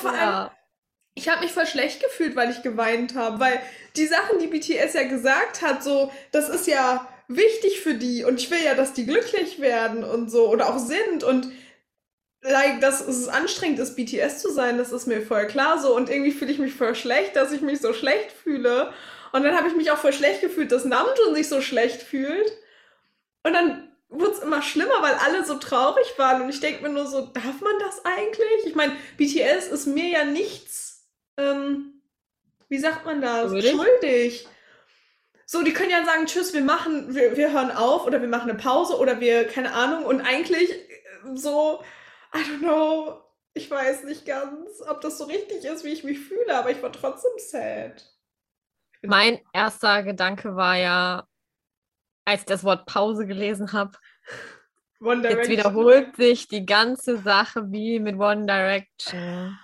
vor allem, ich habe mich voll schlecht gefühlt, weil ich geweint habe, weil die Sachen, die BTS ja gesagt hat, so, das ist ja wichtig für die und ich will ja, dass die glücklich werden und so oder auch sind und like, dass es anstrengend ist, BTS zu sein, das ist mir voll klar so und irgendwie fühle ich mich voll schlecht, dass ich mich so schlecht fühle und dann habe ich mich auch voll schlecht gefühlt, dass Namjoon sich so schlecht fühlt und dann wurde es immer schlimmer, weil alle so traurig waren und ich denke mir nur so, darf man das eigentlich? Ich meine, BTS ist mir ja nichts, ähm, wie sagt man das, Schuldig? schuldig. So, die können ja sagen, tschüss, wir machen, wir, wir hören auf oder wir machen eine Pause oder wir, keine Ahnung, und eigentlich äh, so, I don't know, ich weiß nicht ganz, ob das so richtig ist, wie ich mich fühle, aber ich war trotzdem sad. Mein erster Gedanke war ja, als ich das Wort Pause gelesen habe, One jetzt wiederholt sich die ganze Sache wie mit One Direction.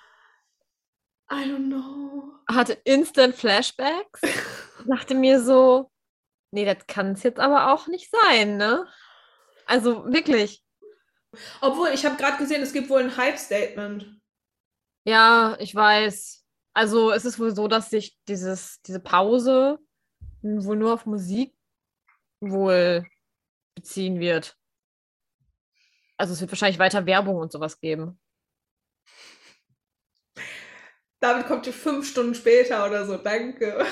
I don't know. Hatte instant Flashbacks. Dachte mir so, nee, das kann es jetzt aber auch nicht sein, ne? Also wirklich. Obwohl, ich habe gerade gesehen, es gibt wohl ein Hype-Statement. Ja, ich weiß. Also es ist wohl so, dass sich dieses, diese Pause wohl nur auf Musik wohl beziehen wird. Also es wird wahrscheinlich weiter Werbung und sowas geben. Damit kommt ihr fünf Stunden später oder so. Danke.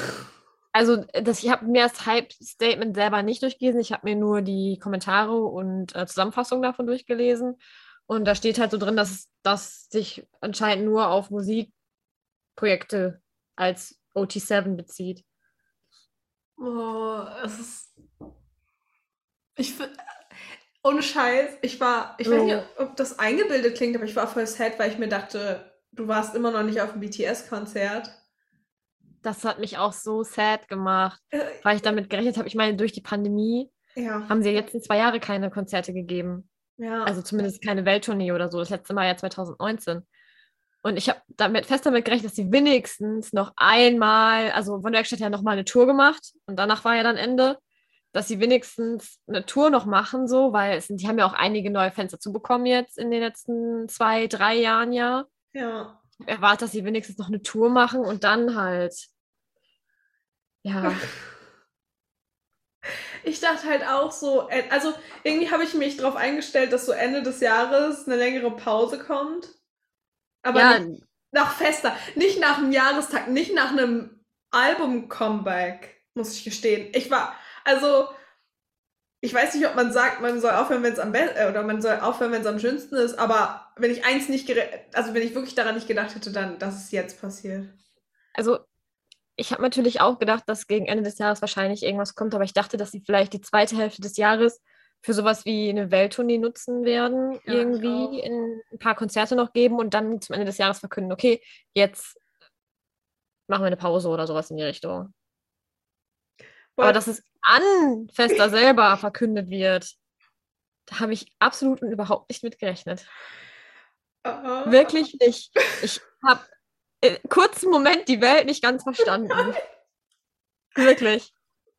Also das, ich habe mir das Hype-Statement selber nicht durchgelesen. Ich habe mir nur die Kommentare und äh, Zusammenfassung davon durchgelesen. Und da steht halt so drin, dass das sich anscheinend nur auf Musikprojekte als OT7 bezieht. Oh, es ist. Ich. Ohne Scheiß, ich war. Ich weiß Oh. nicht, ob das eingebildet klingt, aber ich war voll sad, weil ich mir dachte, du warst immer noch nicht auf dem BTS-Konzert. Das hat mich auch so sad gemacht, Äh, weil ich damit gerechnet habe. Ich meine, durch die Pandemie ja. haben sie ja jetzt in zwei Jahre keine Konzerte gegeben. Ja. Also zumindest keine Welttournee oder so. Das letzte Mal ja 2019. Und ich habe damit fest damit gerechnet, dass sie wenigstens noch einmal, also One Direction hat ja noch mal eine Tour gemacht und danach war ja dann Ende, dass sie wenigstens eine Tour noch machen, so, weil es die haben ja auch einige neue Fans dazu bekommen jetzt in den letzten zwei, drei Jahren ja. ja. Ich erwarte, dass sie wenigstens noch eine Tour machen und dann halt, ja, Ich dachte halt auch so, äh, also irgendwie habe ich mich darauf eingestellt, dass so Ende des Jahres eine längere Pause kommt. Aber ja, nicht nach fester, nicht nach einem Jahrestag, nicht nach einem Album-Comeback, muss ich gestehen. Ich war, also, ich weiß nicht, ob man sagt, man soll aufhören, wenn es am besten, äh, oder man soll aufhören, wenn es am schönsten ist, aber wenn ich eins nicht, also wenn ich wirklich daran nicht gedacht hätte, dann, dass es jetzt passiert. also ich habe natürlich auch gedacht, dass gegen Ende des Jahres wahrscheinlich irgendwas kommt, aber ich dachte, dass sie vielleicht die zweite Hälfte des Jahres für sowas wie eine Welttournee nutzen werden, Ja, irgendwie ein paar Konzerte noch geben und dann zum Ende des Jahres verkünden, okay, jetzt machen wir eine Pause oder sowas in die Richtung. Aber dass es an Fester selber verkündet wird, da habe ich absolut und überhaupt nicht mit gerechnet. Äh, Wirklich nicht. Ich habe äh, kurzen Moment die Welt nicht ganz verstanden. Wirklich.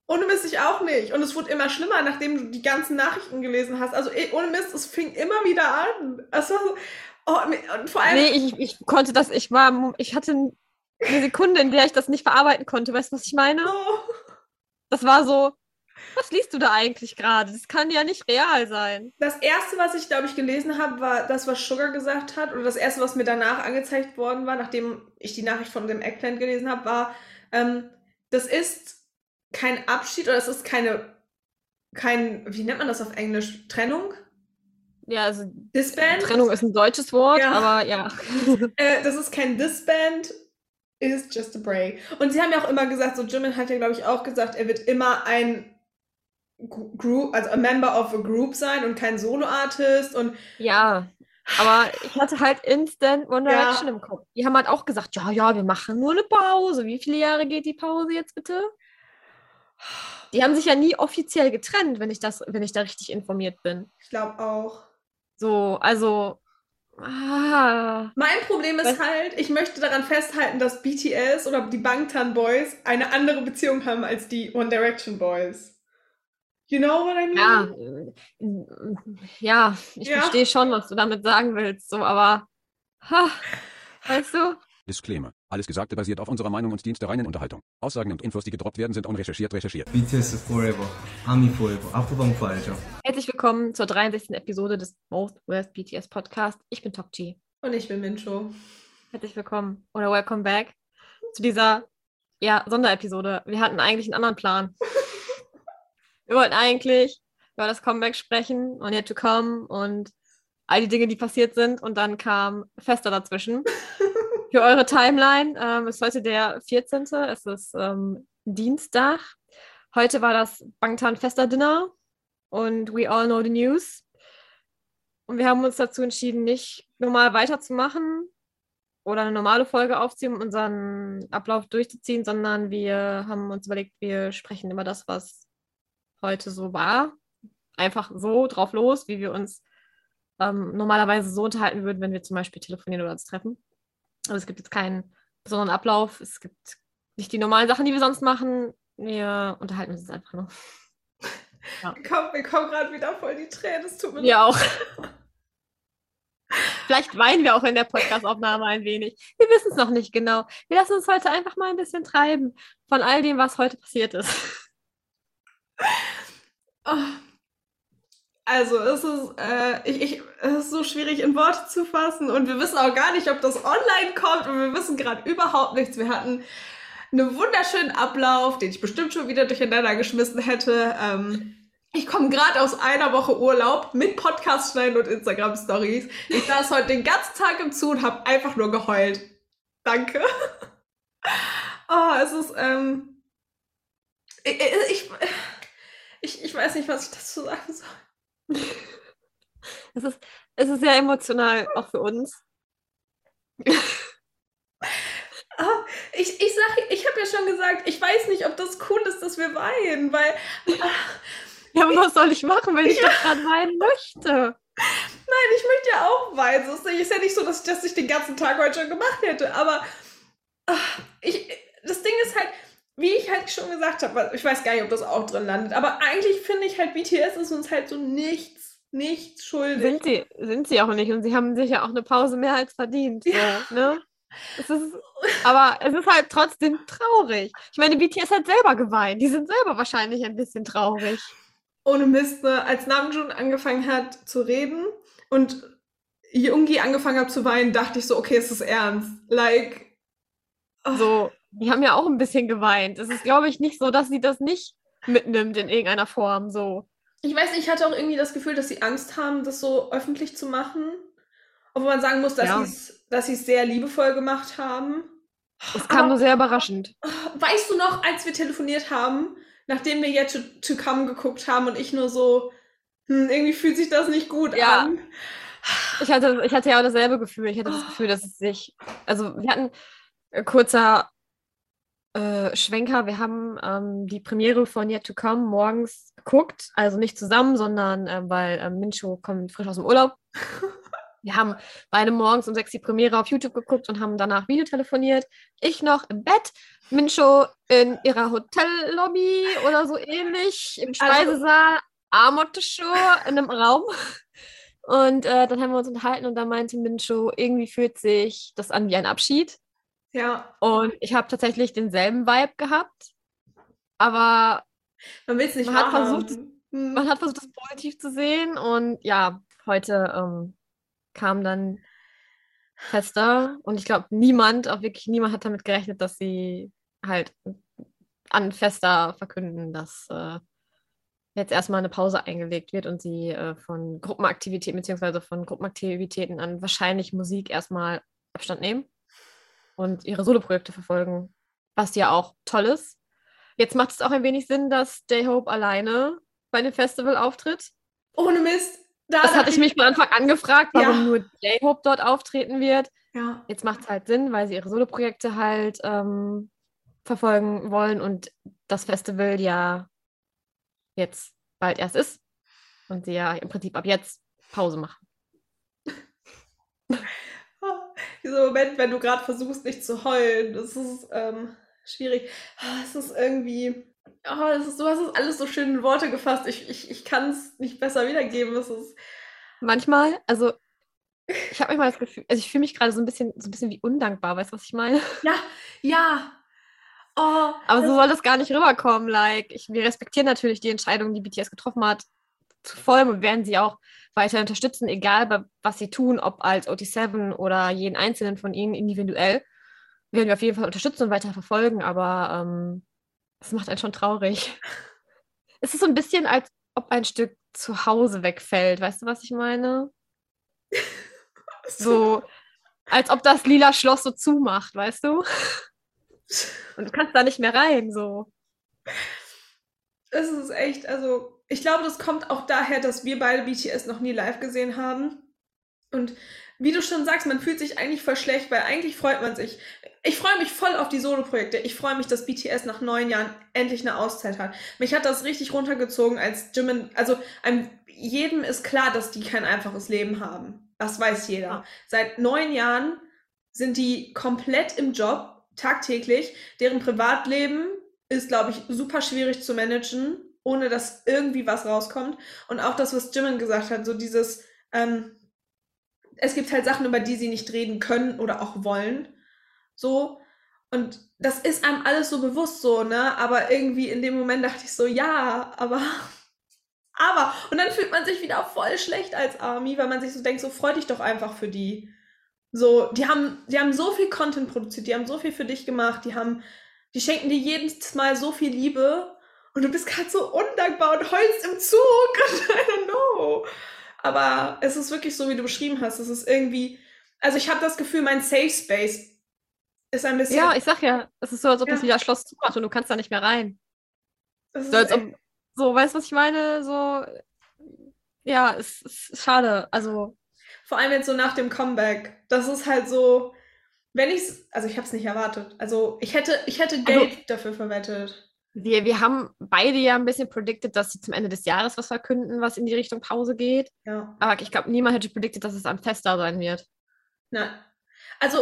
Ohne Mist, ich auch nicht. Und es wurde immer schlimmer, nachdem du die ganzen Nachrichten gelesen hast. Also eh, ohne Mist, es fing immer wieder an. Es war so, oh, und vor allem, Nee, ich, ich konnte das, ich war, ich hatte eine Sekunde, in der ich das nicht verarbeiten konnte. Weißt du, was ich meine? oh, Das war so, was liest du da eigentlich gerade? Das kann ja nicht real sein. das erste, was ich, glaube ich, gelesen habe, war das, was Sugar gesagt hat. Oder das erste, was mir danach angezeigt worden war, nachdem ich die Nachricht von dem Eggplant gelesen habe, war, ähm, das ist kein Abschied oder es ist keine, kein, wie nennt man das auf Englisch? Trennung? Ja, also Disband? Trennung ist ein deutsches Wort, Ja. aber ja. Äh, das ist kein Disband, is just a break. Und sie haben ja auch immer gesagt, so Jimin hat ja, glaube ich, auch gesagt, er wird immer ein Gr- Group, also a member of a group sein und kein Solo-Artist und Ja, aber ich hatte halt instant One Ja. Direction im Kopf. Die haben halt auch gesagt, ja, ja, wir machen nur eine Pause. Wie viele Jahre geht die Pause jetzt bitte? Die haben sich ja nie offiziell getrennt, wenn ich das, wenn ich da richtig informiert bin. ich glaube auch. So, also, ah, Mein Problem ist Was? halt, ich möchte daran festhalten, dass BTS oder die Bangtan Boys eine andere Beziehung haben als die One Direction Boys. You know what I mean? ja, ja, ich Ja. verstehe schon, was du damit sagen willst, so, aber, ha, Weißt du? Disclaimer. Alles Gesagte basiert auf unserer Meinung und Dienst der reinen Unterhaltung. Aussagen und Infos, die gedroppt werden, sind unrecherchiert recherchiert. BTS Forever, Army Forever, Apropos Forever. Herzlich willkommen zur 63. Episode des Most Worst BTS Podcast. Ich bin Top G. Und ich bin Mincho. Herzlich willkommen oder welcome back zu dieser ja, Sonderepisode. Wir hatten eigentlich einen anderen Plan. Wir wollten eigentlich über das Comeback sprechen und Yet to Come und all die Dinge, die passiert sind. Und dann kam Fester dazwischen. Für eure Timeline ähm, ist heute der 14. Es ist ähm, Dienstag. Heute war das Bangtan Fester Dinner und we all know the news. Und wir haben uns dazu entschieden, nicht normal weiterzumachen oder eine normale Folge aufziehen, um unseren Ablauf durchzuziehen, sondern wir haben uns überlegt, wir sprechen über das, was heute so war. Einfach so drauf los, wie wir uns ähm, normalerweise so unterhalten würden, wenn wir zum Beispiel telefonieren oder uns treffen. Aber es gibt jetzt keinen besonderen Ablauf. Es gibt nicht die normalen Sachen, die wir sonst machen. Wir unterhalten uns jetzt einfach nur. Ja. Komm, wir kommen gerade wieder voll die Tränen. Es tut mir Wir auch. Vielleicht weinen wir auch in der Podcastaufnahme ein wenig. Wir wissen es noch nicht genau. Wir lassen uns heute einfach mal ein bisschen treiben von all dem, was heute passiert ist. Oh. Also es ist, äh, ich, ich, es ist so schwierig in Worte zu fassen und wir wissen auch gar nicht, ob das online kommt und wir wissen gerade überhaupt nichts. Wir hatten einen wunderschönen Ablauf, den ich bestimmt schon wieder durcheinander geschmissen hätte. Ähm, ich komme gerade aus einer Woche Urlaub mit Podcast schneiden und Instagram Stories. Ich saß heute den ganzen Tag im Zoo und habe einfach nur geheult. Danke. Oh, es ist, ähm, ich, ich, ich, ich weiß nicht, was ich dazu sagen soll. Es ist, es ist sehr emotional, auch für uns. Ah, ich, ich sag, ich habe ja schon gesagt, ich weiß nicht, ob das cool ist, dass wir weinen, weil. ah, Ja, aber was soll ich machen, wenn ich doch gerade weinen möchte? Nein, ich möchte ja auch weinen. Es ist ja nicht so, dass ich das nicht den ganzen Tag heute schon gemacht hätte. Aber ah, ich, das Ding ist halt, wie ich halt schon gesagt habe, ich weiß gar nicht, ob das auch drin landet, aber eigentlich finde ich halt, BTS ist uns halt so nichts, nichts schuldig. Sind sie, sind sie auch nicht. Und sie haben sich ja auch eine Pause mehr als verdient. So, Ja. ne? es ist, aber es ist halt trotzdem traurig. Ich meine, BTS hat selber geweint. Die sind selber wahrscheinlich ein bisschen traurig. Ohne Mist, ne? als Namjoon angefangen hat zu reden und Yoongi angefangen hat zu weinen, dachte ich so, okay, es ist ernst. Like, oh, So, die haben ja auch ein bisschen geweint. Es ist, glaube ich, nicht so, dass sie das nicht mitnimmt in irgendeiner Form. So. Ich weiß nicht, ich hatte auch irgendwie das Gefühl, dass sie Angst haben, das so öffentlich zu machen. Obwohl man sagen muss, dass Ja. sie es sehr liebevoll gemacht haben. Es kam Aber- nur sehr überraschend. Weißt du noch, als wir telefoniert haben, nachdem wir jetzt to, to Come geguckt haben und ich nur so, hm, irgendwie fühlt sich das nicht gut Ja. an. Ich hatte, ich hatte ja auch dasselbe Gefühl. Ich hatte das Gefühl, dass es sich. Also, wir hatten äh, kurzer äh, Schwenker. Wir haben ähm, die Premiere von Yet to Come morgens geguckt. Also nicht zusammen, sondern ähm, weil ähm, Mincho kommt frisch aus dem Urlaub. Wir haben beide morgens um sechs die Premiere auf YouTube geguckt und haben danach Video telefoniert. Ich noch im Bett, Mincho in ihrer Hotellobby oder so ähnlich, im Also- Speisesaal, Amotte-Show in einem Raum. Und äh, dann haben wir uns unterhalten und da meinte Mincho, irgendwie fühlt sich das an wie ein Abschied. Ja, Und ich habe tatsächlich denselben Vibe gehabt. Aber man will es nicht Man hat versucht, Hm. man hat versucht, das positiv zu sehen. Und ja, heute ähm, kam dann Fester. Und ich glaube, niemand, auch wirklich niemand hat damit gerechnet, dass sie halt an Fester verkünden, dass äh, jetzt erstmal eine Pause eingelegt wird und sie äh, von Gruppenaktivitäten beziehungsweise von Gruppenaktivitäten an wahrscheinlich Musik erstmal Abstand nehmen und ihre Soloprojekte verfolgen, was ja auch toll ist. Jetzt macht es auch ein wenig Sinn, dass J-Hope alleine bei dem Festival auftritt. Ohne Mist. Da Das hatte ich mich von Anfang an gefragt, warum Ja. nur J-Hope dort auftreten wird. Ja. Jetzt macht es halt Sinn, weil sie ihre Soloprojekte halt ähm, verfolgen wollen und das Festival ja jetzt bald erst ist und sie ja im Prinzip ab jetzt Pause machen. Dieser Moment, wenn du gerade versuchst, nicht zu heulen, das ist ähm, schwierig. Ah, Es ist irgendwie. Oh, es ist, du hast es alles so schön in Worte gefasst. Ich, ich, ich kann es nicht besser wiedergeben. Es ist. Manchmal, also Ich habe manchmal das Gefühl, also ich fühle mich gerade so ein bisschen, so ein bisschen wie undankbar, weißt du, was ich meine? Ja, ja. Oh, Aber so das- soll das gar nicht rüberkommen. Like, ich, wir respektieren natürlich die Entscheidung, die BTS getroffen hat, zu voll und werden sie auch weiter unterstützen, egal was sie tun, ob als OT7 oder jeden einzelnen von ihnen individuell. Werden wir auf jeden Fall unterstützen und weiter verfolgen, aber ähm, das macht einen schon traurig. Es ist so ein bisschen, als ob ein Stück zu Hause wegfällt. Weißt du, was ich meine? So, als ob das lila Schloss so zumacht, weißt du? Und du kannst da nicht mehr rein, so. Es ist echt, also ich glaube, das kommt auch daher, dass wir beide BTS noch nie live gesehen haben. Und wie du schon sagst, man fühlt sich eigentlich voll schlecht, weil eigentlich freut man sich. Ich freue mich voll auf die Solo-Projekte. Ich freue mich, dass BTS nach neun Jahren endlich eine Auszeit hat. Mich hat das richtig runtergezogen, als Jimin, also einem, jedem ist klar, dass die kein einfaches Leben haben. Das weiß jeder. Seit neun Jahren sind die komplett im Job, tagtäglich. Deren Privatleben ist, glaube ich, super schwierig zu managen, ohne dass irgendwie was rauskommt. Und auch das, was Jimin gesagt hat, so dieses, ähm, es gibt halt Sachen, über die sie nicht reden können oder auch wollen. So. Und das ist einem alles so bewusst so, ne? Aber irgendwie in dem Moment dachte ich so, ja, aber. Aber. Und dann fühlt man sich wieder voll schlecht als Army, weil man sich so denkt, so freu dich doch einfach für die. So, die haben, die haben so viel Content produziert, die haben so viel für dich gemacht, die haben, die schenken dir jedes Mal so viel Liebe und du bist gerade so undankbar und heulst im Zug. I don't know. Aber es ist wirklich so, wie du beschrieben hast. Es ist irgendwie, also ich habe das Gefühl, mein Safe Space ist ein bisschen. Ja, ich sag ja, es ist so, als ob das Ja. lila Schloss zumacht und du kannst da nicht mehr rein. es So, als ist ob, so, weißt du, was ich meine? So, ja, es es ist schade. Also, Vor allem jetzt so nach dem Comeback. Das ist halt so, wenn ich's, also ich habe es nicht erwartet. Also ich hätte, ich hätte Also- Geld dafür verwettet. Wir, wir haben beide ja ein bisschen predicted, dass sie zum Ende des Jahres was verkünden, was in die Richtung Pause geht. Ja. Aber ich glaube, niemand hätte predicted, dass es am Fester sein wird. Nein. Also,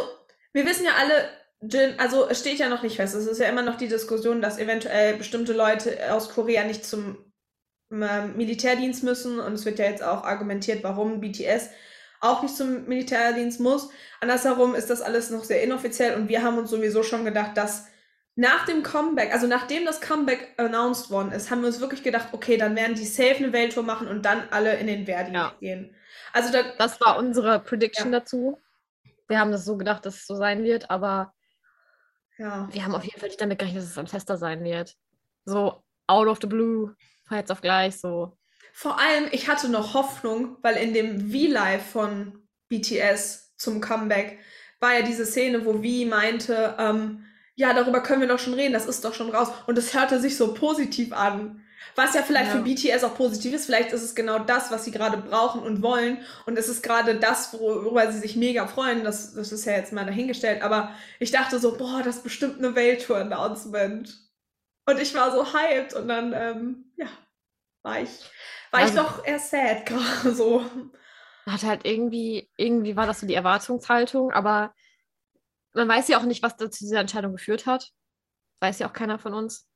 wir wissen ja alle, Jin, also es steht ja noch nicht fest. Es ist ja immer noch die Diskussion, dass eventuell bestimmte Leute aus Korea nicht zum ähm, Militärdienst müssen. Und es wird ja jetzt auch argumentiert, warum BTS auch nicht zum Militärdienst muss. Andersherum ist das alles noch sehr inoffiziell und wir haben uns sowieso schon gedacht, dass nach dem Comeback, also nachdem das Comeback announced worden ist, haben wir uns wirklich gedacht, okay, dann werden die safe eine Welttour machen und dann alle in den Verdi Ja. gehen. Also da, Das war unsere Prediction Ja. dazu. Wir haben das so gedacht, dass es so sein wird, aber ja. wir haben auf jeden Fall nicht damit gerechnet, dass es am Fester sein wird. So out of the blue, von jetzt auf gleich, so. Vor allem, ich hatte noch Hoffnung, weil in dem V-Live von BTS zum Comeback war ja diese Szene, wo V meinte, ähm, ja, darüber können wir doch schon reden, das ist doch schon raus. Und es hörte sich so positiv an. Was ja vielleicht Ja. für BTS auch positiv ist, vielleicht ist es genau das, was sie gerade brauchen und wollen. Und es ist gerade das, worüber sie sich mega freuen. Das, das ist ja jetzt mal dahingestellt. Aber ich dachte so, boah, das ist bestimmt eine Welttour-Announcement. Und ich war so hyped und dann, ähm, ja, war ich, war Also- ich doch eher sad gerade so. Hat halt irgendwie, irgendwie war das so die Erwartungshaltung, aber man weiß ja auch nicht, was zu dieser Entscheidung geführt hat. Weiß ja auch keiner von uns.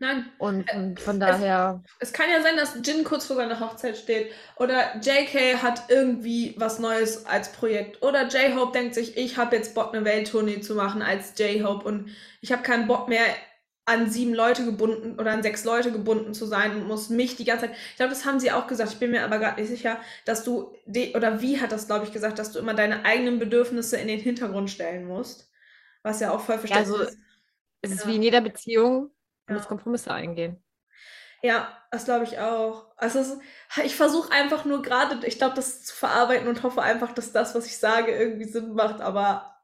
Nein, Und, und von es- daher, es kann ja sein, dass Jin kurz vor seiner Hochzeit steht. Oder JK hat irgendwie was Neues als Projekt. Oder J-Hope denkt sich, ich habe jetzt Bock, eine Welttournee zu machen als J-Hope. Und ich habe keinen Bock mehr, an sieben Leute gebunden oder an sechs Leute gebunden zu sein und muss mich die ganze Zeit. Ich glaube, das haben sie auch gesagt. Ich bin mir aber gerade nicht sicher, dass du, de oder wie hat das, glaube ich, gesagt, dass du immer deine eigenen Bedürfnisse in den Hintergrund stellen musst. Was ja auch voll verständlich also- ist. es ist Ja. wie in jeder Beziehung, man Ja. muss Kompromisse eingehen. Ja, das glaube ich auch. Also ist- ich versuche einfach nur gerade, ich glaube, das zu verarbeiten und hoffe einfach, dass das, was ich sage, irgendwie Sinn macht. Aber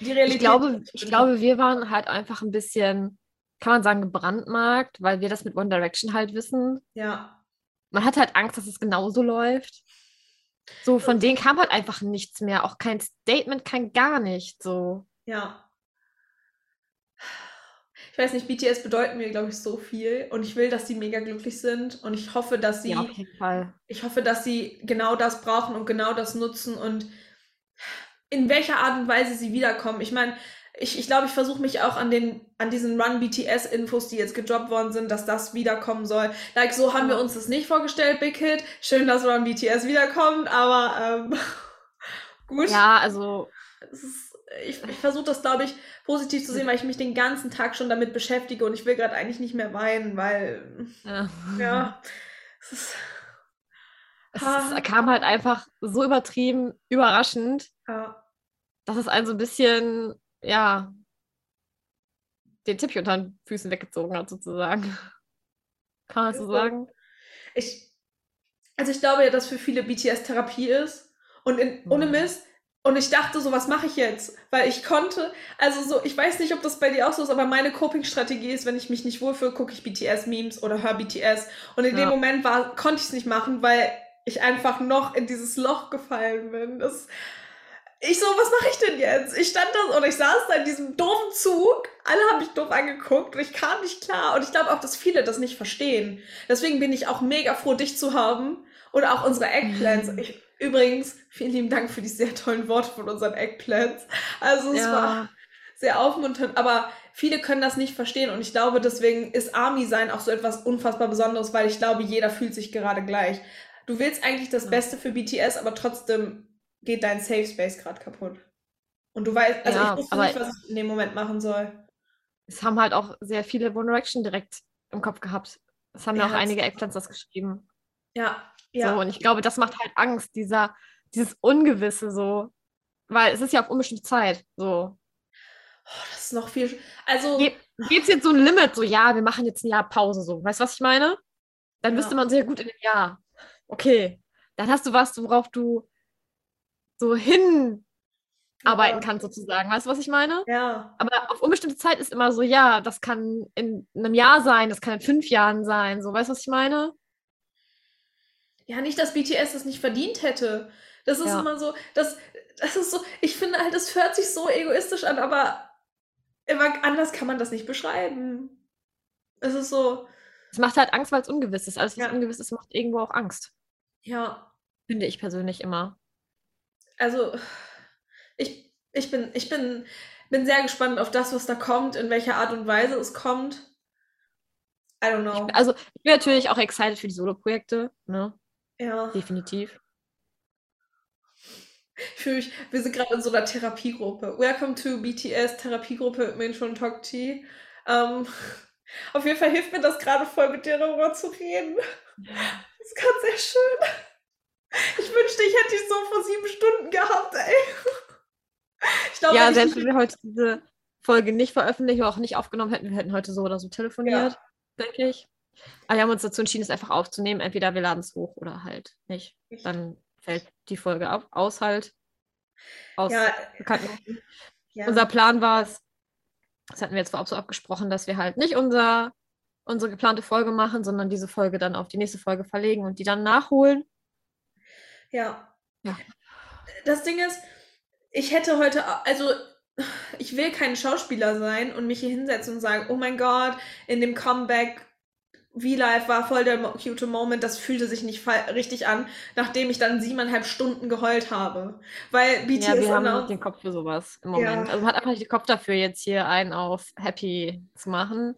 die Realität. Ich glaube, ich glaube, wir waren halt einfach ein bisschen, kann man sagen, gebrandmarkt, weil wir das mit One Direction halt wissen. Ja, Man hat halt Angst, dass es genauso läuft. So, von denen kam halt einfach nichts mehr. Auch kein Statement, kein gar nicht. So. ja. Ich weiß nicht, BTS bedeuten mir, glaube ich, so viel. Und ich will, dass sie mega glücklich sind. Und ich hoffe, dass sie. Ja, auf jeden Fall. ich hoffe, dass sie genau das brauchen und genau das nutzen und in welcher Art und Weise sie wiederkommen. Ich meine, ich, ich glaube, ich versuche mich auch an den, an diesen Run BTS Infos, die jetzt gedroppt worden sind, dass das wiederkommen soll. Like, so haben wir uns das nicht vorgestellt, Big Hit. Schön, dass Run BTS wiederkommt, aber ähm, gut. Ja, also ist, ich ich versuche das, glaube ich, positiv zu sehen, weil ich mich den ganzen Tag schon damit beschäftige und ich will gerade eigentlich nicht mehr weinen, weil, ja. ja, es ist, es Ah. kam halt einfach so übertrieben, überraschend, ja, dass es einen so ein bisschen, ja, den Teppich unter den Füßen weggezogen hat, sozusagen. Kann man das so sagen? ich, also ich glaube ja, dass für viele BTS Therapie ist und in, ohne Mhm. Mist. Und ich dachte so, was mache ich jetzt? Weil ich konnte, also so, ich weiß nicht, ob das bei dir auch so ist, aber meine Coping-Strategie ist, wenn ich mich nicht wohlfühle, gucke ich BTS-Memes oder höre BTS. Und in dem Ja. Moment war, konnte ich es nicht machen, weil ich einfach noch in dieses Loch gefallen bin. Das, ich so, was mache ich denn jetzt? Ich stand da oder ich saß da in diesem doofen Zug. Alle haben mich doof angeguckt und ich kam nicht klar. Und ich glaube auch, dass viele das nicht verstehen. Deswegen bin ich auch mega froh, dich zu haben und auch unsere Eggplants. Mhm. Ich, übrigens, vielen lieben Dank für die sehr tollen Worte von unseren Eggplants. Also es war sehr aufmunternd, aber viele können das nicht verstehen und ich glaube, deswegen ist Army sein auch so etwas unfassbar Besonderes, weil ich glaube, jeder fühlt sich gerade gleich. Du willst eigentlich das Ja. Beste für BTS, aber trotzdem geht dein Safe Space gerade kaputt. Und du weißt, also Ja, ich wusste nicht, was ich in dem Moment machen soll. Es haben halt auch sehr viele One Direction direkt im Kopf gehabt. Es haben ja, auch einige das geschrieben. Ja, ja. So, und ich glaube, das macht halt Angst, dieser, dieses Ungewisse so. Weil es ist ja auf unbestimmte Zeit. So. Oh, das ist noch viel. Also, Gibt es jetzt so ein Limit, so ja, wir machen jetzt ein Jahr Pause, so. Weißt du, was ich meine? Dann Ja. wüsste man sehr gut in dem Jahr. Okay, dann hast du was, worauf du so hinarbeiten Ja. kannst, sozusagen. Weißt du, was ich meine? ja, Aber auf unbestimmte Zeit ist immer so, ja, das kann in einem Jahr sein, das kann in fünf Jahren sein. So, weißt du, was ich meine? ja, nicht, dass BTS das nicht verdient hätte. Das ist Ja. immer so, das, das ist so, ich finde halt, das hört sich so egoistisch an, aber immer anders kann man das nicht beschreiben. Es ist so, Es macht halt Angst, weil es ungewiss ist. Alles, was Ja. ungewiss ist, macht irgendwo auch Angst. ja, Finde ich persönlich immer. Also ich, ich bin, ich bin, bin sehr gespannt auf das, was da kommt, in welcher Art und Weise es kommt. I don't know. Also, ich bin natürlich auch excited für die Solo-Projekte, ne? Ja, Definitiv. ich fühle mich, wir sind gerade in so einer Therapiegruppe. Welcome to BTS Therapiegruppe mit Mensch und Talk Tea. Ähm, auf jeden Fall hilft mir das gerade voll, mit dir darüber zu reden. Das ist gerade sehr schön. Ich wünschte, ich hätte dich so vor sieben Stunden gehabt, ey. Ich glaube, Ja, selbst wenn wir heute diese Folge nicht veröffentlicht oder auch nicht aufgenommen hätten, wir hätten heute so oder so telefoniert, denke ich. Aber wir haben uns dazu entschieden, es einfach aufzunehmen. Entweder wir laden es hoch oder halt nicht. Dann fällt die Folge auf, aus halt. Aus Ja, bekannten ja. Unser Plan war es, das hatten wir jetzt vorab so abgesprochen, dass wir halt nicht unser, unsere geplante Folge machen, sondern diese Folge dann auf die nächste Folge verlegen und die dann nachholen. Ja. Ja. Das Ding ist, ich hätte heute, also ich will kein Schauspieler sein und mich hier hinsetzen und sagen, oh mein Gott, in dem Comeback V-Live war voll der cute Moment, das fühlte sich nicht richtig an, nachdem ich dann siebeneinhalb Stunden geheult habe. Weil BTS Ja, wir haben nicht den Kopf für sowas im Moment. Ja. Also man hat einfach nicht den Kopf dafür, jetzt hier einen auf Happy zu machen.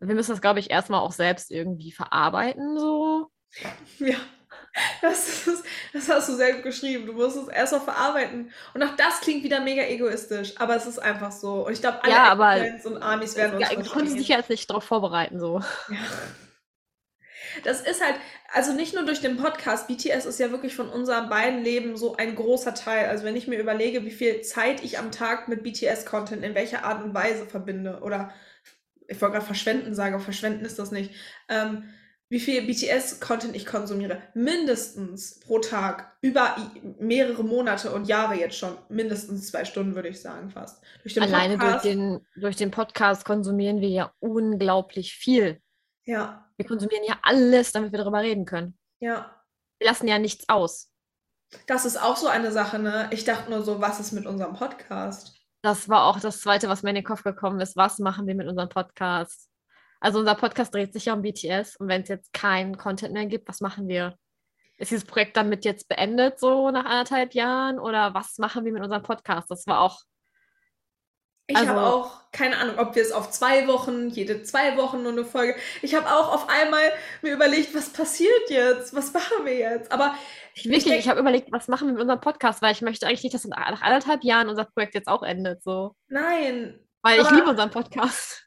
Wir müssen das, glaube ich, erstmal auch selbst irgendwie verarbeiten, so. Ja, das, ist, das hast du sehr gut geschrieben. Du musst es erst mal verarbeiten. Und auch das klingt wieder mega egoistisch, aber es ist einfach so. Und ich glaube, alle Ja, aber- Fans und Amis werden uns Ja, du konntest dich jetzt nicht darauf vorbereiten, so. Ja. Das ist halt, also nicht nur durch den Podcast, BTS ist ja wirklich von unserem beiden Leben so ein großer Teil. Also wenn ich mir überlege, wie viel Zeit ich am Tag mit BTS-Content in welcher Art und Weise verbinde oder ich wollte gerade verschwenden sagen, aber verschwenden ist das nicht. Ähm, wie viel BTS-Content ich konsumiere. Mindestens pro Tag, über mehrere Monate und Jahre jetzt schon. Mindestens zwei Stunden, würde ich sagen, fast. Durch den Alleine durch Podcast- den, durch den Podcast konsumieren wir ja unglaublich viel. Ja, Wir konsumieren ja alles, damit wir darüber reden können. ja. Wir lassen ja nichts aus. Das ist auch so eine Sache, ne? Ich dachte nur so, was ist mit unserem Podcast? Das war auch das Zweite, was mir in den Kopf gekommen ist. Was machen wir mit unserem Podcast? Also unser Podcast dreht sich ja um BTS und wenn es jetzt keinen Content mehr gibt, was machen wir? Ist dieses Projekt damit jetzt beendet, so nach anderthalb Jahren? Oder was machen wir mit unserem Podcast? Das war auch Ich Also- habe auch keine Ahnung, ob wir es auf zwei Wochen, jede zwei Wochen nur eine Folge. Ich habe auch auf einmal mir überlegt, was passiert jetzt? Was machen wir jetzt? Aber Ich, wirklich, denk- ich habe überlegt, was machen wir mit unserem Podcast, weil ich möchte eigentlich nicht, dass nach anderthalb Jahren unser Projekt jetzt auch endet. So. nein, Weil ich liebe unseren Podcast.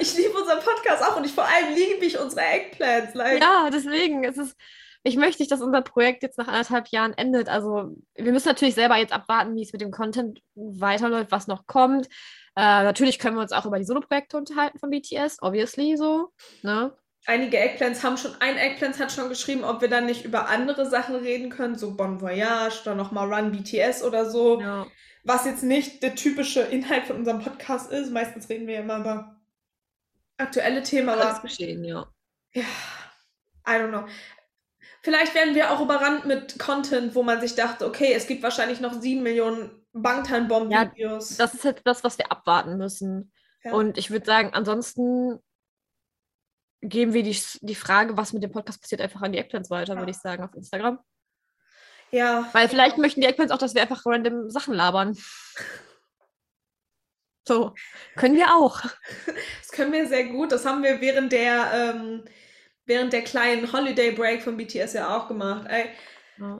Ich liebe unseren Podcast auch und ich vor allem liebe ich unsere Eggplants. Like, Ja, deswegen ist es. Ich möchte nicht, dass unser Projekt jetzt nach anderthalb Jahren endet. Also, wir müssen natürlich selber jetzt abwarten, wie es mit dem Content weiterläuft, was noch kommt. Äh, natürlich können wir uns auch über die Solo-Projekte unterhalten von BTS, obviously so. Ne? Einige Eggplants haben schon, ein Eggplants hat schon geschrieben, ob wir dann nicht über andere Sachen reden können, so Bon Voyage oder nochmal Run BTS oder so. Ja. Was jetzt nicht der typische Inhalt von unserem Podcast ist. Meistens reden wir ja immer über aktuelle Themen, Alles aber geschehen, ja. ja, I don't know. Vielleicht werden wir auch überrannt mit Content, wo man sich dachte, okay, es gibt wahrscheinlich noch sieben Millionen Bangtan-Bomb-Videos. Das ist jetzt das, was wir abwarten müssen. Ja. Und ich würde sagen, ansonsten geben wir die, die Frage, was mit dem Podcast passiert, einfach an die Eggplants weiter, würde ich sagen, auf Instagram. ja, Weil vielleicht möchten die Eggplants auch, dass wir einfach random Sachen labern. So, können wir auch. das können wir sehr gut. Das haben wir während der, ähm, während der kleinen Holiday Break von BTS ja auch gemacht. Ja.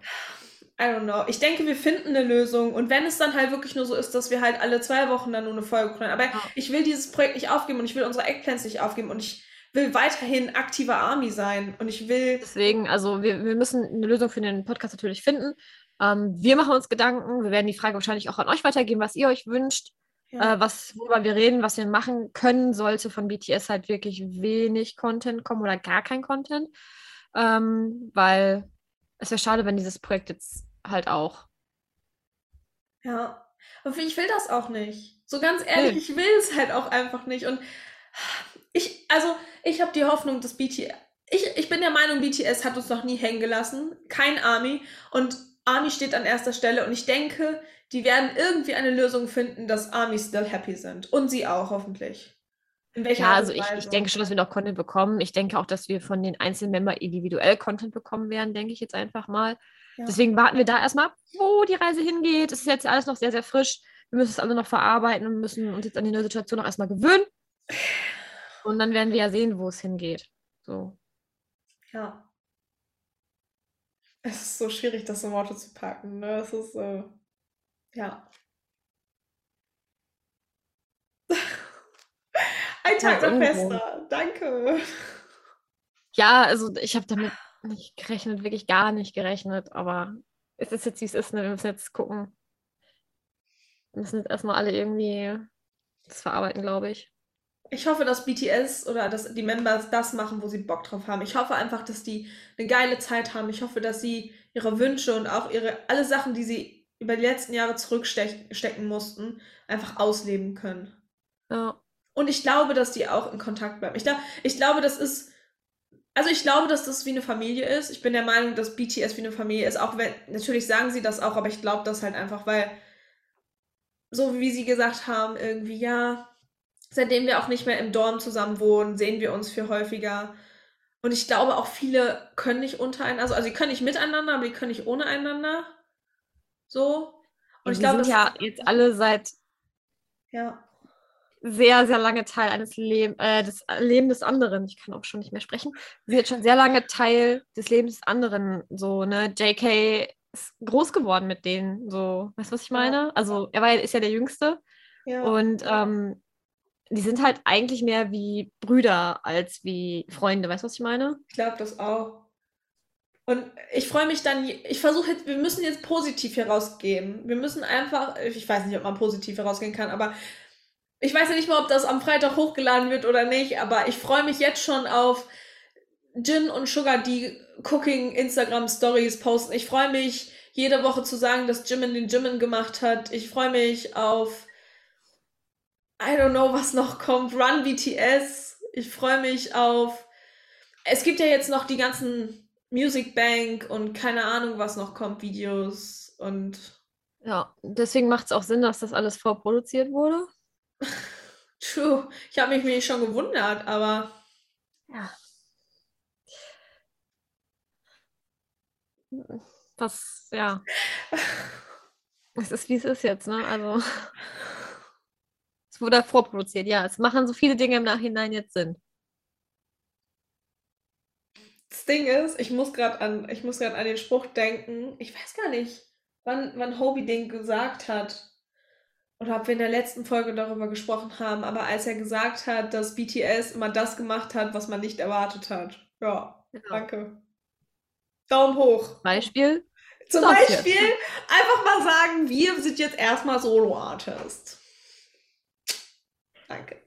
I don't know. Ich denke, wir finden eine Lösung. Und wenn es dann halt wirklich nur so ist, dass wir halt alle zwei Wochen dann nur eine Folge können. Aber Ja. ich will dieses Projekt nicht aufgeben und ich will unsere Eggplants nicht aufgeben und ich will weiterhin aktiver Army sein. Und ich will. Deswegen, also wir, wir müssen eine Lösung für den Podcast natürlich finden. Ähm, wir machen uns Gedanken. Wir werden die Frage wahrscheinlich auch an euch weitergeben, was ihr euch wünscht, Ja. äh, was, worüber wir reden, was wir machen können, sollte von BTS halt wirklich wenig Content kommen oder gar kein Content. Ähm, weil es wäre schade, wenn dieses Projekt jetzt halt auch. Ja, aber ich will das auch nicht. So ganz ehrlich, Nee. ich will es halt auch einfach nicht. Und ich, also, ich habe die Hoffnung, dass BTS. Ich, ich bin der Meinung, BTS hat uns noch nie hängen gelassen. Kein Army. Und Army steht an erster Stelle. Und ich denke, die werden irgendwie eine Lösung finden, dass Army still happy sind. Und sie auch, hoffentlich. In welcher Ja, also ich, ich denke schon, dass wir noch Content bekommen. Ich denke auch, dass wir von den einzelnen Member individuell Content bekommen werden, denke ich jetzt einfach mal. Ja. Deswegen warten wir da erstmal wo die Reise hingeht. Es ist jetzt alles noch sehr, sehr frisch. Wir müssen es alle noch verarbeiten und müssen uns jetzt an die neue Situation noch erstmal gewöhnen. Und dann werden wir ja sehen, wo es hingeht. So. Ja. Es ist so schwierig, das in Worte zu packen. Ne? Es ist, äh, ja. Ein Tag irgendwo. Festa. Danke. Ja, also ich habe damit nicht gerechnet, wirklich gar nicht gerechnet. Aber es ist jetzt, wie es ist. Ne? Wir müssen jetzt gucken. Wir müssen jetzt erstmal alle irgendwie das verarbeiten, glaube ich. Ich hoffe, dass BTS oder dass die Members das machen, wo sie Bock drauf haben. Ich hoffe einfach, dass die eine geile Zeit haben. Ich hoffe, dass sie ihre Wünsche und auch ihre alle Sachen, die sie über die letzten Jahre zurückstecken mussten, einfach ausleben können. Ja. Und ich glaube, dass die auch in Kontakt bleiben. Ich, glaub, ich glaube, das ist. Also ich glaube, dass das wie eine Familie ist. Ich bin der Meinung, dass BTS wie eine Familie ist. Auch wenn, natürlich sagen sie das auch, aber ich glaube das halt einfach, weil, so wie sie gesagt haben, irgendwie, ja, seitdem wir auch nicht mehr im Dorm zusammen wohnen, sehen wir uns viel häufiger. Und ich glaube auch viele können nicht untereinander, also, also die können nicht miteinander, aber die können nicht ohne einander. So. Und ich wir glaube, sind ja jetzt alle seit ja. sehr, sehr lange Teil eines Leb äh, des Lebens des anderen. Ich kann auch schon nicht mehr sprechen. Wir sind jetzt schon sehr lange Teil des Lebens des anderen. So, ne? JK ist groß geworden mit denen. So, weißt du, was ich meine? Also, er war, ist ja der Jüngste. Ja. Und ähm, die sind halt eigentlich mehr wie Brüder als wie Freunde. Weißt du, was ich meine? Ich glaube das auch. Und ich freue mich dann, ich versuche jetzt, wir müssen jetzt positiv hier rausgehen. Wir müssen einfach, ich weiß nicht, ob man positiv herausgehen kann, aber ich weiß ja nicht mal, ob das am Freitag hochgeladen wird oder nicht, aber ich freue mich jetzt schon auf Jin und Sugar, die Cooking Instagram Stories posten. Ich freue mich, jede Woche zu sagen, dass Jimin den Jimin gemacht hat. Ich freue mich auf, I don't know, was noch kommt, Run BTS. Ich freue mich auf, es gibt ja jetzt noch die ganzen Music Bank und keine Ahnung, was noch kommt, Videos und Ja, deswegen macht es auch Sinn, dass das alles vorproduziert wurde. true. Ich habe mich mir schon gewundert, aber Ja. Was, ja. Es ist, wie es ist jetzt, ne? Also, Oder vorproduziert, ja. Es machen so viele Dinge im Nachhinein jetzt Sinn. Das Ding ist, ich muss gerade an, ich muss gerade an den Spruch denken. Ich weiß gar nicht, wann, wann Hobie den gesagt hat. Oder ob wir in der letzten Folge darüber gesprochen haben, aber als er gesagt hat, dass BTS immer das gemacht hat, was man nicht erwartet hat. Ja, Ja. danke. Daumen hoch. Beispiel? Zum. Beispiel einfach mal sagen, wir sind jetzt erstmal Solo-Artist. Danke.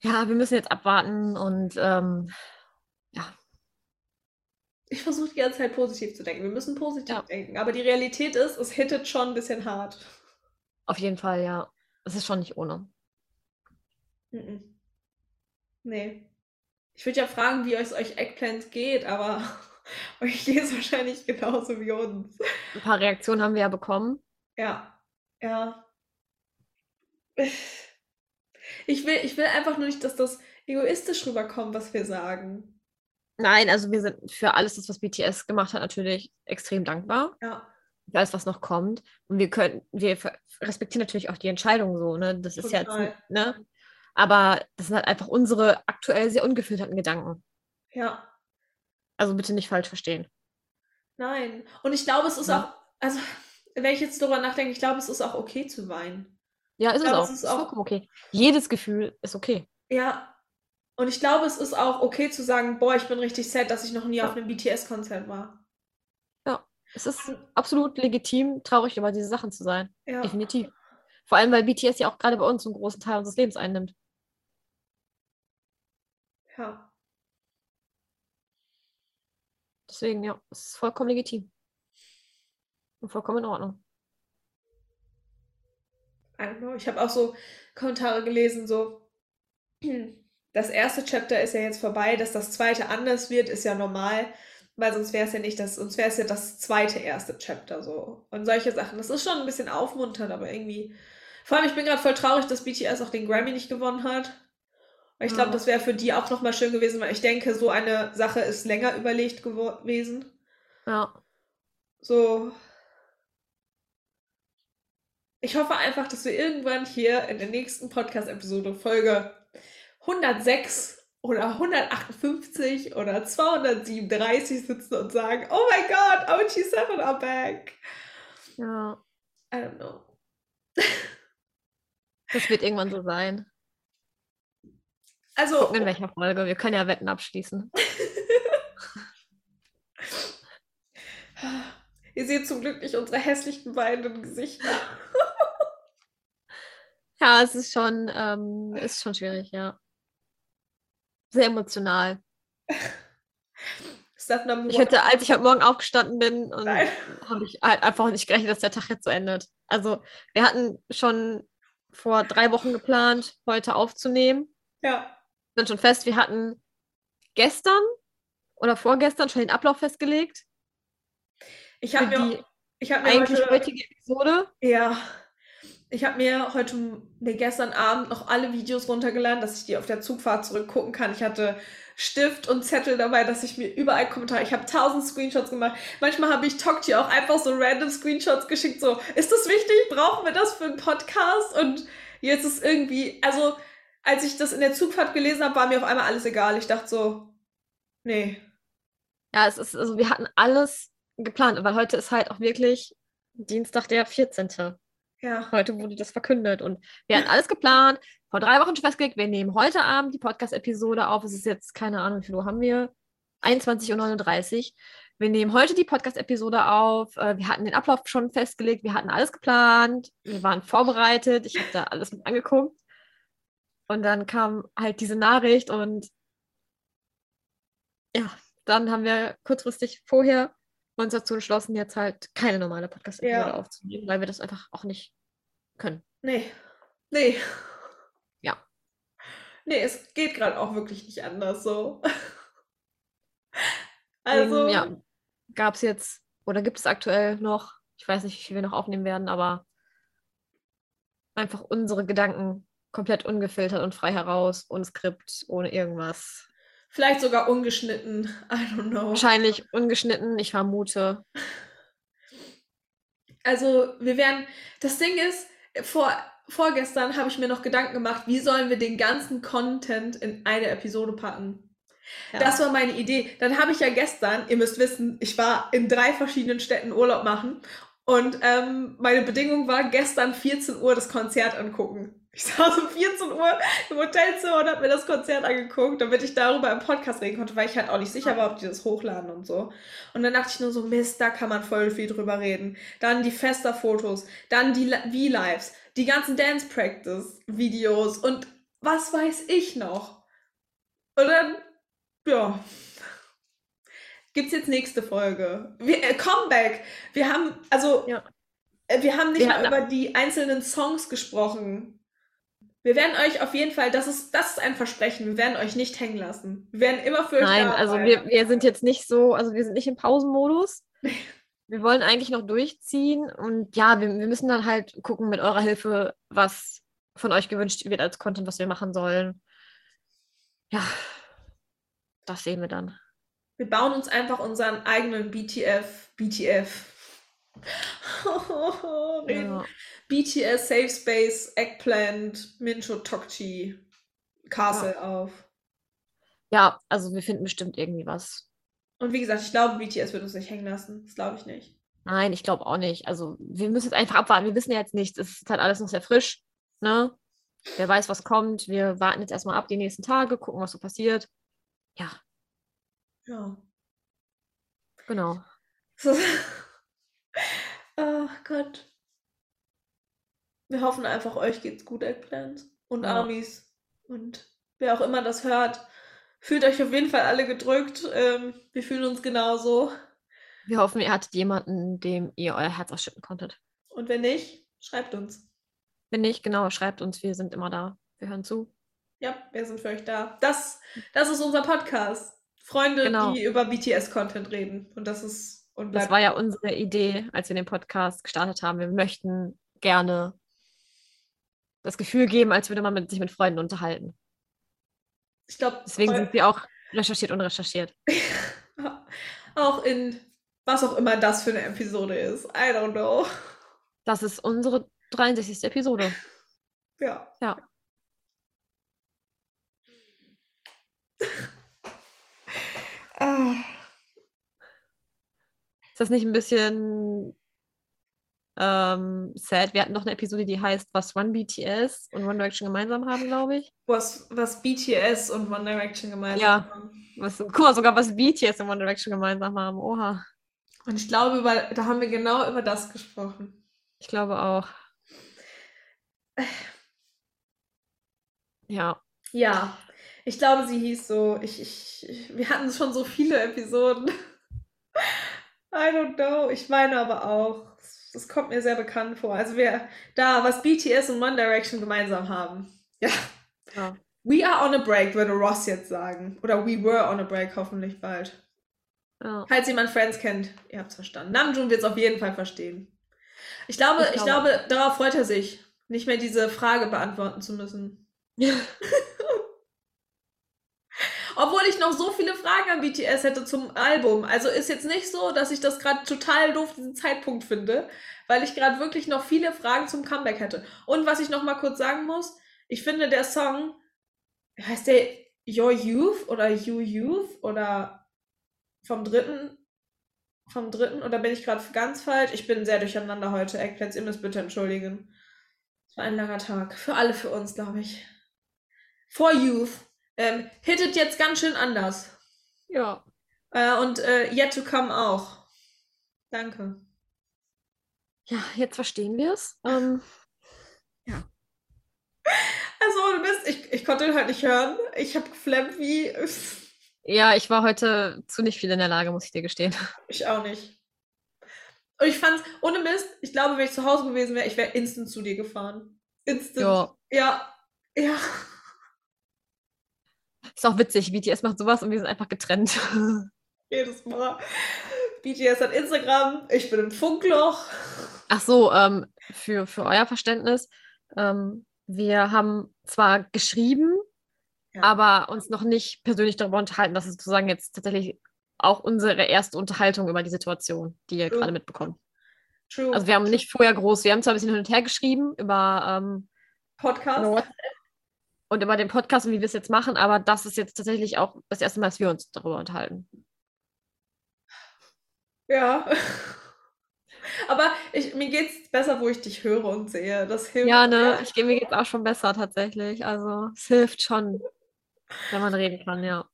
Ja, wir müssen jetzt abwarten und ähm, Ich versuche die ganze Zeit positiv zu denken. Wir müssen positiv Ja. denken. Aber die Realität ist, es hittet schon ein bisschen hart. auf jeden Fall, ja. Es ist schon nicht ohne. Mhm. Nee. Ich würde ja fragen, wie es euch Eggplant geht, aber euch geht es wahrscheinlich genauso wie uns. Ein paar Reaktionen haben wir ja bekommen. Ja. Ja. Ich will, ich will einfach nur nicht, dass das egoistisch rüberkommt, was wir sagen. Nein, also wir sind für alles, das, was BTS gemacht hat, natürlich extrem dankbar. Ja. Für alles, was noch kommt. Und wir können, wir respektieren natürlich auch die Entscheidung so, ne? Das ist ja jetzt, Total. ne? Aber das sind halt einfach unsere aktuell sehr ungefilterten Gedanken. Ja. Also bitte nicht falsch verstehen. Nein. Und ich glaube, es ist Ja. auch, also, wenn ich jetzt darüber nachdenke, ich glaube, es ist auch okay zu weinen. Ja, ist es glaube, auch. es ist auch- vollkommen okay. Jedes Gefühl ist okay. Ja. Und ich glaube, es ist auch okay zu sagen, boah, ich bin richtig sad, dass ich noch nie auf einem BTS-Konzert war. Es ist absolut legitim, traurig über diese Sachen zu sein. Ja. Definitiv. Vor allem, weil BTS ja auch gerade bei uns einen großen Teil unseres Lebens einnimmt. Ja. Deswegen, ja, es ist vollkommen legitim. Und vollkommen in Ordnung. I don't know. Ich habe auch so Kommentare gelesen, so, das erste Chapter ist ja jetzt vorbei, dass das zweite anders wird, ist ja normal, weil sonst wäre es ja nicht das, sonst wäre es ja das zweite erste Chapter so. Und solche Sachen. Das ist schon ein bisschen aufmunternd, aber irgendwie. Vor allem, ich bin gerade voll traurig, dass BTS auch den Grammy nicht gewonnen hat. Ich glaube, Ja. das wäre für die auch nochmal schön gewesen, weil ich denke, so eine Sache ist länger überlegt gewesen. Ja. So. Ich hoffe einfach, dass wir irgendwann hier in der nächsten Podcast-Episode Folge 106 oder 158 oder 237 sitzen und sagen, oh mein Gott, OG7 are back. Ja. I don't know. Das wird irgendwann so sein. Also, Gucken, in welcher Folge. Wir können ja Wetten abschließen. ihr seht zum Glück nicht unsere hässlichen weinenden Gesichter. Ja, es ist schon, ähm, ist schon schwierig, ja. Sehr emotional. Ich hätte, als ich heute Morgen aufgestanden bin, und habe ich halt einfach nicht gerechnet, dass der Tag jetzt so endet. Also, wir hatten schon vor drei Wochen geplant, heute aufzunehmen. Ja. Sind schon fest, wir hatten gestern oder vorgestern schon den Ablauf festgelegt. Ich habe mir, die ich hab mir eigentlich heute, heutige Episode. Ja. Ich habe mir heute, nee, gestern Abend noch alle Videos runtergeladen, dass ich die auf der Zugfahrt zurückgucken kann. Ich hatte Stift und Zettel dabei, dass ich mir überall Kommentare, ich habe tausend Screenshots gemacht. Manchmal habe ich Tokti auch einfach so random Screenshots geschickt, so, ist das wichtig? Brauchen wir das für einen Podcast? Und jetzt ist irgendwie, also, als ich das in der Zugfahrt gelesen habe, war mir auf einmal alles egal. Ich dachte so, nee. Ja, es ist, also wir hatten alles geplant, weil heute ist halt auch wirklich Dienstag, der 14. Ja. Heute wurde das verkündet und wir hatten alles geplant. Vor drei Wochen schon festgelegt, wir nehmen heute Abend die Podcast-Episode auf. Es ist jetzt, keine Ahnung, wie viel Uhr haben wir? 21.39 Uhr. Wir nehmen heute die Podcast-Episode auf. Äh, Wir hatten den Ablauf schon festgelegt. Wir hatten alles geplant. Wir waren vorbereitet. Ich habe da alles mit angeguckt. Und dann kam halt diese Nachricht und ja, dann haben wir kurzfristig vorher uns dazu entschlossen, jetzt halt keine normale Podcast-Episode Ja. aufzunehmen, weil wir das einfach auch nicht können. Nee. Nee. Ja. Nee, es geht gerade auch wirklich nicht anders so. Deswegen, Also, ja, gab es jetzt oder gibt es aktuell noch, ich weiß nicht, wie viel wir noch aufnehmen werden, aber einfach unsere Gedanken komplett ungefiltert und frei heraus, ohne Skript, ohne irgendwas. Vielleicht sogar ungeschnitten. I don't know. Wahrscheinlich ungeschnitten, ich vermute. Also, wir werden, das Ding ist, vor, vorgestern habe ich mir noch Gedanken gemacht, wie sollen wir den ganzen Content in eine Episode packen. Ja. Das war meine Idee. Dann habe ich ja gestern, ihr müsst wissen, ich war in drei verschiedenen Städten Urlaub machen und ähm, meine Bedingung war, gestern 14 Uhr das Konzert angucken. Ich saß um 14 Uhr im Hotelzimmer und habe mir das Konzert angeguckt, damit ich darüber im Podcast reden konnte, weil ich halt auch nicht sicher war, ob die das hochladen und so. Und dann dachte ich nur so, Mist, da kann man voll viel drüber reden. Dann die Fester-Fotos, dann die V-Lives, die ganzen Dance-Practice-Videos und was weiß ich noch. Und dann, ja, gibt's jetzt nächste Folge. Wir, äh, Comeback. Wir haben, also, Ja. äh, wir haben nicht Wir mal über die einzelnen Songs gesprochen. Wir werden euch auf jeden Fall, das ist, das ist ein Versprechen, wir werden euch nicht hängen lassen. Wir werden immer für euch Nein, da also sein. wir, wir sind jetzt nicht so, also wir sind nicht im Pausenmodus. Wir wollen eigentlich noch durchziehen und ja, wir, wir müssen dann halt gucken mit eurer Hilfe, was von euch gewünscht wird als Content, was wir machen sollen. Ja, das sehen wir dann. Wir bauen uns einfach unseren eigenen BTF, BTF. Reden. Ja. BTS Safe Space, Eggplant, Mincho Tokchi, Castle auf. ja, also wir finden bestimmt irgendwie was. Und wie gesagt, ich glaube, BTS wird uns nicht hängen lassen. Das glaube ich nicht. Nein, ich glaube auch nicht. Also wir müssen jetzt einfach abwarten. Wir wissen ja jetzt nichts. Es ist halt alles noch sehr frisch. Ne? Wer weiß, was kommt. Wir warten jetzt erstmal ab die nächsten Tage, gucken, was so passiert. Ja, Ja. genau. Gott. Wir hoffen einfach, euch geht's gut, Eggplant. Und Ja. Armies. Und wer auch immer das hört, fühlt euch auf jeden Fall alle gedrückt. Ähm, wir fühlen uns genauso. Wir hoffen, ihr hattet jemanden, dem ihr euer Herz ausschütten konntet. Und wenn nicht, schreibt uns. Wenn nicht, genau, schreibt uns. Wir sind immer da. Wir hören zu. Ja, wir sind für euch da. Das, das ist unser Podcast. Freunde, Genau. die über BTS-Content reden. Und das ist Das war ja unsere Idee, als wir den Podcast gestartet haben. Wir möchten gerne das Gefühl geben, als würde man mit, sich mit Freunden unterhalten. ich glaube, Deswegen sind wir auch recherchiert und recherchiert. auch in was auch immer das für eine Episode ist. I don't know. Das ist unsere 63. Episode. Ja. Ja. Ist das nicht ein bisschen ähm, sad? Wir hatten noch eine Episode, die heißt, was One BTS und One Direction gemeinsam haben, glaube ich. was, was BTS und One Direction gemeinsam Ja. haben. Was, guck mal, sogar was BTS und One Direction gemeinsam haben. Oha. Und ich glaube, über, da haben wir genau über das gesprochen. Ich glaube auch. Ja. Ja, ich glaube, sie hieß so. Ich, ich, ich, wir hatten schon so viele Episoden. I don't know. Ich meine aber auch, das kommt mir sehr bekannt vor. Also wir da, was BTS und One Direction gemeinsam haben. Ja. Ja. We are on a break, würde Ross jetzt sagen. Oder we were on a break, hoffentlich bald. ja. Falls jemand Friends kennt, ihr habt es verstanden. Namjoon wird es auf jeden Fall verstehen. Ich glaube, Ich ich glaube- glaube, darauf freut er sich, nicht mehr diese Frage beantworten zu müssen. Obwohl ich noch so viele Fragen an BTS hätte zum Album. Also ist jetzt nicht so, dass ich das gerade total doof diesen Zeitpunkt finde, weil ich gerade wirklich noch viele Fragen zum Comeback hätte. Und was ich noch mal kurz sagen muss, ich finde der Song, heißt der Your Youth oder You Youth oder vom dritten, vom dritten oder bin ich gerade ganz falsch? Ich bin sehr durcheinander heute. Eggplants, ihr müsst bitte entschuldigen. Es war ein langer Tag. Für alle, für uns, glaube ich. For Youth. Ähm, hittet jetzt ganz schön anders. ja. Äh, und äh, Yet to Come auch. Danke. Ja, jetzt verstehen wir es. Ähm, Also, ohne Mist, ich, ich konnte ihn halt nicht hören. Ich habe geflammt wie. ja, ich war heute zu nicht viel in der Lage, muss ich dir gestehen. Ich auch nicht. Und ich fand's, ohne Mist, ich glaube, wenn ich zu Hause gewesen wäre, ich wäre instant zu dir gefahren. Instant. Ja. Ja. Ja. Ist auch witzig, BTS macht sowas und wir sind einfach getrennt. Jedes Mal. BTS hat Instagram, ich bin im Funkloch. Ach so, ähm, für, für euer Verständnis. Ähm, wir haben zwar geschrieben, Ja. aber uns noch nicht persönlich darüber unterhalten. Das ist sozusagen jetzt tatsächlich auch unsere erste Unterhaltung über die Situation, die ihr True. gerade mitbekommt. True. Also wir haben nicht vorher groß, wir haben zwar ein bisschen hin und her geschrieben über ähm, Podcast. Und über den Podcast und wie wir es jetzt machen, aber das ist jetzt tatsächlich auch das erste Mal, dass wir uns darüber unterhalten. Ja. Aber ich, mir geht's besser, wo ich dich höre und sehe. Das hilft. Ja, ne, ich, mir geht's auch schon besser tatsächlich. Also es hilft schon, wenn man reden kann, ja.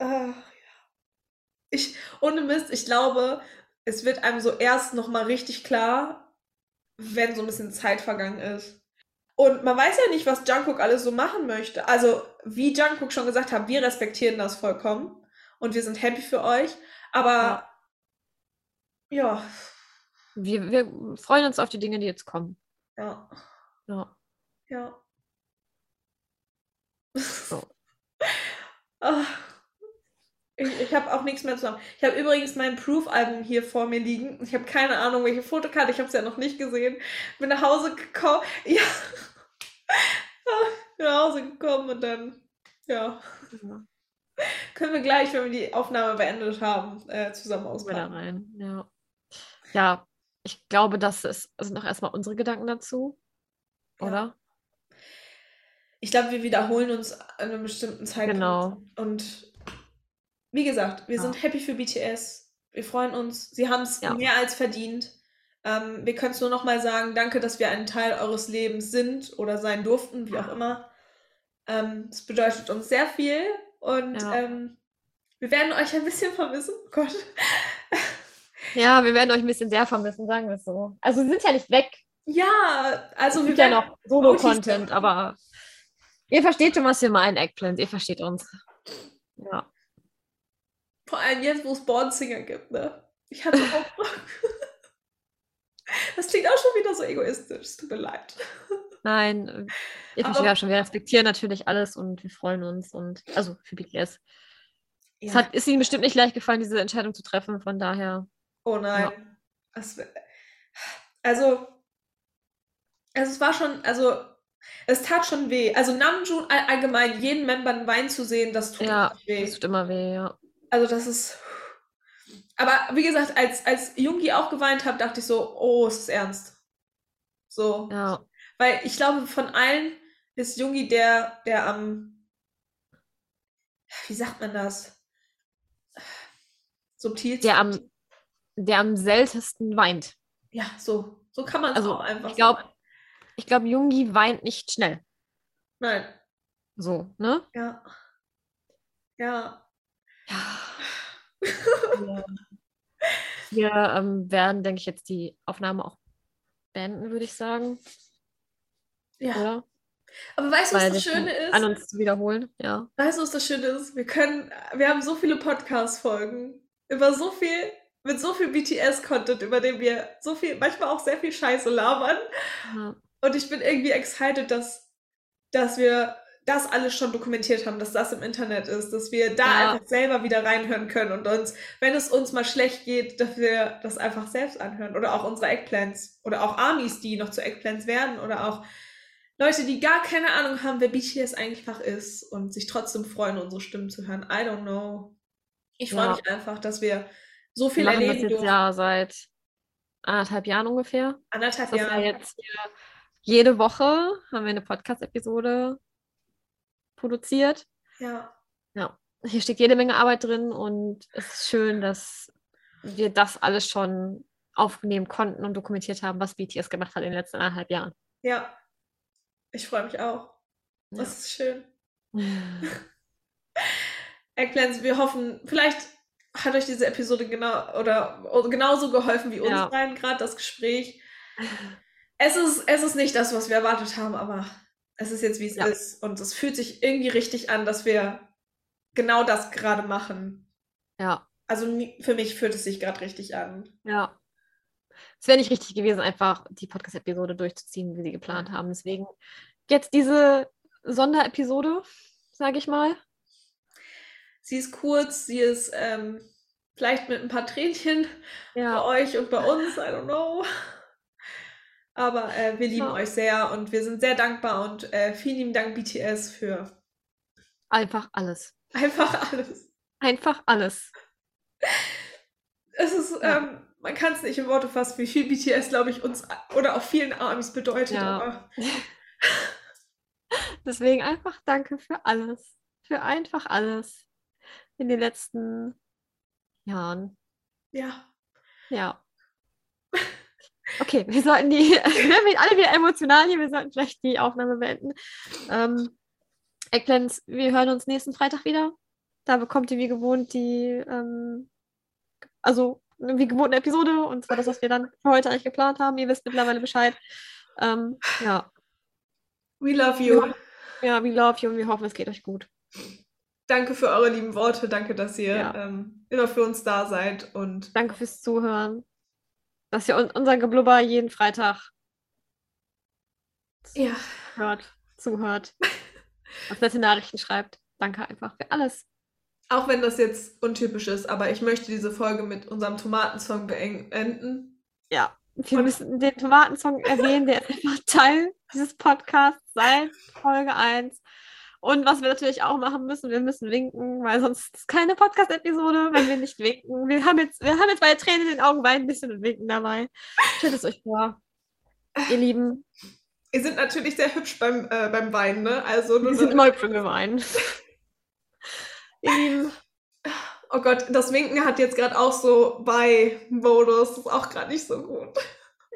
Ja. Ich, ohne Mist, ich glaube, es wird einem so erst nochmal richtig klar, wenn so ein bisschen Zeit vergangen ist. Und man weiß ja nicht, was Jungkook alles so machen möchte. Also, wie Jungkook schon gesagt hat, wir respektieren das vollkommen und wir sind happy für euch. Aber ja, Wir, wir freuen uns auf die Dinge, die jetzt kommen. ja, Ja. ja. So. Ah. Ich, ich habe auch nichts mehr zu sagen. Ich habe übrigens mein Proof-Album hier vor mir liegen. Ich habe keine Ahnung, welche Fotokarte. Ich habe es ja noch nicht gesehen. Bin nach Hause gekommen. Ja. Bin nach Hause gekommen und dann, ja. Können wir gleich, wenn wir die Aufnahme beendet haben, äh, zusammen wir da auspacken. rein. Ja. ja, ich glaube, das ist, sind noch erstmal unsere Gedanken dazu. Ja. Oder? Ich glaube, wir wiederholen uns an einem bestimmten Zeitpunkt. Genau. Und wie gesagt, wir Ja. sind happy für BTS. Wir freuen uns. Sie haben es Ja. mehr als verdient. Ähm, wir können es nur noch mal sagen, danke, dass wir ein Teil eures Lebens sind oder sein durften, wie auch immer. Ähm, Es bedeutet uns sehr viel und Ja. ähm, wir werden euch ein bisschen vermissen. Oh Gott. Ja, wir werden euch ein bisschen sehr vermissen, sagen wir es so. Also wir sind ja nicht weg. Ja, also Es wir gibt ja werden noch Solo-Content, Autis- aber ihr versteht schon, was wir meinen, Eggplants. Ihr versteht uns. Ja. Vor allem jetzt, wo es Born Singer gibt, ne? Ich hatte auch Bock. Das klingt auch schon wieder so egoistisch. Es tut mir leid. Nein, äh, ihr Aber- versteht ja schon, wir respektieren natürlich alles und wir freuen uns und also für BTS. Es Ja. hat, ist ihnen bestimmt nicht leicht gefallen, diese Entscheidung zu treffen, von daher. Oh nein. Es wär- also, also es war schon, also es tat schon weh. Also Namjoon all, allgemein, jeden Member einen Wein zu sehen, das tut Ja, weh. das tut immer weh, ja. Also das ist. Aber wie gesagt, als, als Jungi auch geweint hat, dachte ich so, oh, es ist ernst. So. Ja, Weil ich glaube, von allen ist Jungi der, der am, wie sagt man das? Subtilsten. der am, der am seltensten weint. Ja, so. So kann man es Also, auch einfach ich glaub- sagen. Ich glaube, Jungi weint nicht schnell. Nein. So, ne? Ja. Ja. Ja. Wir, wir ähm, werden, denke ich, jetzt die Aufnahme auch beenden, würde ich sagen. Ja. Oder? Aber weißt du, was das Schöne ist? An uns zu wiederholen, ja. Weißt du, was das Schöne ist? Wir können, wir haben so viele Podcast-Folgen über so viel, mit so viel BTS-Content, über den wir so viel, manchmal auch sehr viel Scheiße labern. ja. Und ich bin irgendwie excited, dass, dass wir das alles schon dokumentiert haben, dass das im Internet ist, dass wir da Ja. einfach selber wieder reinhören können und uns, wenn es uns mal schlecht geht, dass wir das einfach selbst anhören. Oder auch unsere Eggplants. Oder auch Armies, die noch zu Eggplants werden. Oder auch Leute, die gar keine Ahnung haben, wer BTS einfach ist und sich trotzdem freuen, unsere Stimmen zu hören. I don't know. Ich freue Ja. mich einfach, dass wir so Wir viel machen das erleben jetzt durften. ja seit anderthalb Jahren ungefähr. Anderthalb Das ja Jahre. jetzt hier jede Woche haben wir eine Podcast-Episode produziert. Ja. Hier steckt jede Menge Arbeit drin und es ist schön, dass wir das alles schon aufnehmen konnten und dokumentiert haben, was BTS gemacht hat in den letzten anderthalb Jahren. Ja. Ich freue mich auch. Ja. Das ist schön. Eggplants, wir hoffen, vielleicht hat euch diese Episode genau oder genauso geholfen wie uns Ja. beiden gerade das Gespräch. Es ist, es ist nicht das, was wir erwartet haben, aber es ist jetzt, wie es Ja. ist. Und es fühlt sich irgendwie richtig an, dass wir genau das gerade machen. Ja, Also für mich fühlt es sich gerade richtig an. ja. Es wäre nicht richtig gewesen, einfach die Podcast-Episode durchzuziehen, wie sie geplant haben. Deswegen jetzt diese Sonderepisode, sage ich mal. Sie ist kurz, sie ist ähm, vielleicht mit ein paar Tränchen bei Ja, euch und bei uns, I don't know. Aber äh, wir lieben Ja. euch sehr und wir sind sehr dankbar und äh, vielen lieben Dank BTS für einfach alles. einfach alles. Einfach alles. Es ist, Ja. ähm, man kann es nicht in Worte fassen, wie viel BTS, glaube ich, uns oder auch vielen Armies bedeutet. Ja. Deswegen einfach danke für alles. Für einfach alles. In den letzten Jahren. Ja. Ja. Okay, wir sollten die, wir werden alle wieder emotional hier, wir sollten vielleicht die Aufnahme beenden. Ähm, Eggplants, wir hören uns nächsten Freitag wieder. Da bekommt ihr wie gewohnt die, ähm, also wie gewohnt eine Episode und zwar das, was wir dann für heute eigentlich geplant haben. Ihr wisst mittlerweile Bescheid. Ähm, ja. We love you. Ja, we love you und wir hoffen, es geht euch gut. Danke für eure lieben Worte. Danke, dass ihr Ja. ähm, immer für uns da seid. Und Danke fürs Zuhören. Dass ihr un unser Geblubber jeden Freitag ja, hört, zuhört, uns nette Nachrichten schreibt. Danke einfach für alles. auch wenn das jetzt untypisch ist, aber ich möchte diese Folge mit unserem Tomatensong beenden. Ja, wir Und- müssen den Tomatensong erwähnen, der ist einfach Teil dieses Podcasts seit Folge 1. Und was wir natürlich auch machen müssen, wir müssen winken, weil sonst ist keine Podcast-Episode, wenn wir nicht winken. Wir haben jetzt, wir haben jetzt bei Tränen in den Augen, weinen ein bisschen und winken dabei. Stellt es euch vor. Ihr Lieben, Ihr sind natürlich sehr hübsch beim, äh, beim Weinen, ne? Also, wir sind immer hübsch, wenn wir weinen. Ihr Lieben, oh Gott, das Winken hat jetzt gerade auch so bei Modus. Das ist auch gerade nicht so gut.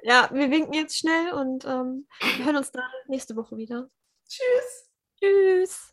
ja, wir winken jetzt schnell und ähm, wir hören uns dann nächste Woche wieder. Tschüss. Tschüss.